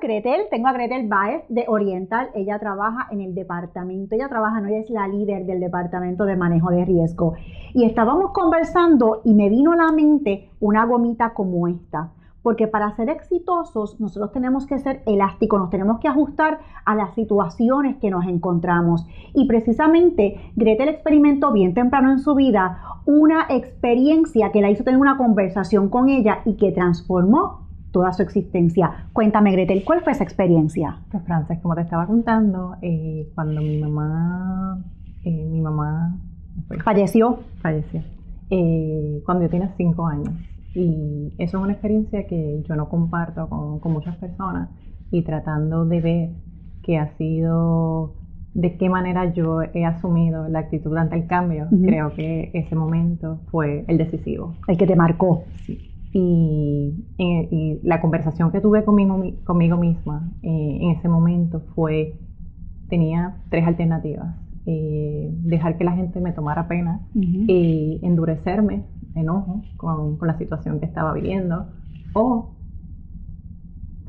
Gretel, tengo a Gretel Baez de Oriental. Ella trabaja en el departamento, ella trabaja, no, ella es la líder del departamento de manejo de riesgo. Y estábamos conversando y me vino a la mente una gomita como esta. Porque para ser exitosos nosotros tenemos que ser elásticos, nos tenemos que ajustar a las situaciones que nos encontramos. Y precisamente Gretel experimentó bien temprano en su vida una experiencia que la hizo tener una conversación con ella y que transformó toda su existencia. Cuéntame, Gretel, ¿cuál fue esa experiencia? Pues, Frances, como te estaba contando, eh, cuando mi mamá, eh, mi mamá falleció, falleció, eh, cuando yo tenía cinco años. Y eso es una experiencia que yo no comparto con, muchas personas y tratando de ver que ha sido de qué manera yo he asumido la actitud ante el cambio, creo que ese momento fue el decisivo. El que te marcó. Sí. Y, la conversación que tuve conmigo, conmigo misma eh, en ese momento fue, tenía tres alternativas. Eh, dejar que la gente me tomara pena, y endurecerme enojo con, la situación que estaba viviendo o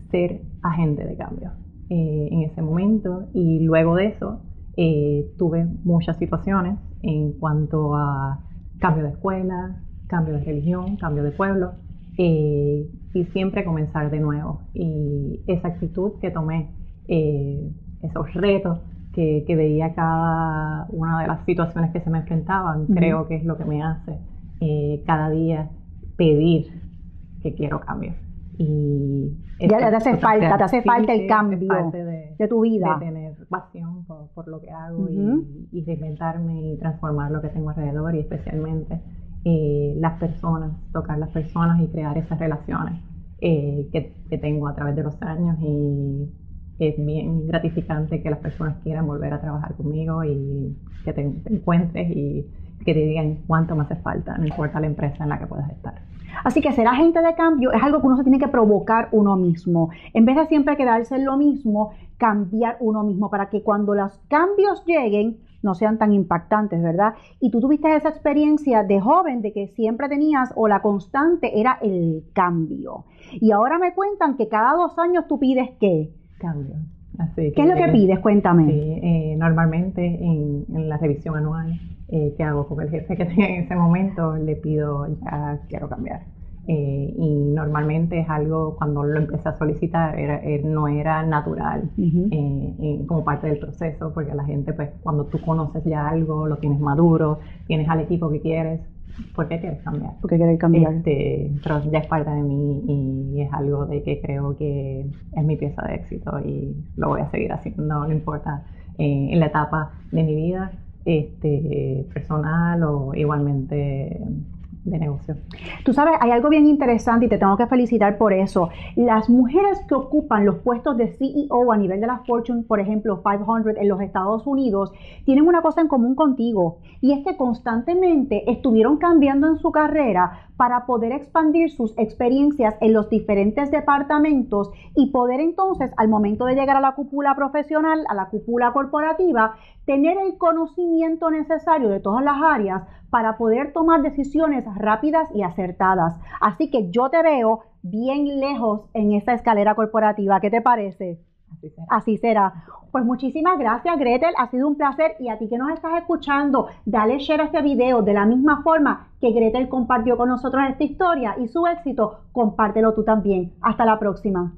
ser agente de cambio eh, en ese momento. Y luego de eso eh, tuve muchas situaciones en cuanto a cambio de escuela, cambio de religión, cambio de pueblo eh, y siempre comenzar de nuevo y esa actitud que tomé, esos retos que, veía cada una de las situaciones que se me enfrentaban, creo que es lo que me hace eh, cada día pedir que quiero cambiar. Y ya, te hace falta, te hace falta el cambio de, tu vida. De tener pasión por, lo que hago y, y, reinventarme y transformar lo que tengo alrededor y especialmente eh, las personas, tocar las personas y crear esas relaciones eh, que, que, tengo a través de los años y es bien gratificante que las personas quieran volver a trabajar conmigo y que te encuentres y que te digan cuánto me hace falta, no importa la empresa en la que puedas estar. Así que ser agente de cambio es algo que uno se tiene que provocar uno mismo. En vez de siempre quedarse en lo mismo, cambiar uno mismo para que cuando los cambios lleguen no sean tan impactantes, ¿verdad? Y tú tuviste esa experiencia de joven de que siempre tenías o la constante era el cambio. Y ahora me cuentan que cada dos años tú pides qué? Cambio. ¿Qué es lo que pides? Cuéntame. Eh, normalmente en, en la revisión anual eh, que hago con el jefe que tenía en ese momento, le pido, ya quiero cambiar. Eh, y normalmente es algo, cuando lo empecé a solicitar, era, eh, no era natural como parte del proceso, porque la gente, pues cuando tú conoces ya algo, lo tienes maduro, tienes al equipo que quieres, ¿por qué quieres cambiar? ¿Por qué quieres cambiar? Este, pero ya es parte de mí y es algo de que creo que es mi pieza de éxito y lo voy a seguir haciendo, no importa en la etapa de mi vida este, personal o igualmente de negocio. Tú sabes, hay algo bien interesante y te tengo que felicitar por eso. Las mujeres que ocupan los puestos de CEO a nivel de la Fortune, por ejemplo, 500 en los Estados Unidos, tienen una cosa en común contigo y es que constantemente estuvieron cambiando en su carrera para poder expandir sus experiencias en los diferentes departamentos y poder entonces, al momento de llegar a la cúpula profesional, a la cúpula corporativa, tener el conocimiento necesario de todas las áreas para poder tomar decisiones rápidas y acertadas. Así que yo te veo bien lejos en esta escalera corporativa. ¿Qué te parece? Así será. Pues muchísimas gracias, Gretel. Ha sido un placer. Y a ti que nos estás escuchando, dale share a este video de la misma forma que Gretel compartió con nosotros esta historia y su éxito. Compártelo tú también. Hasta la próxima.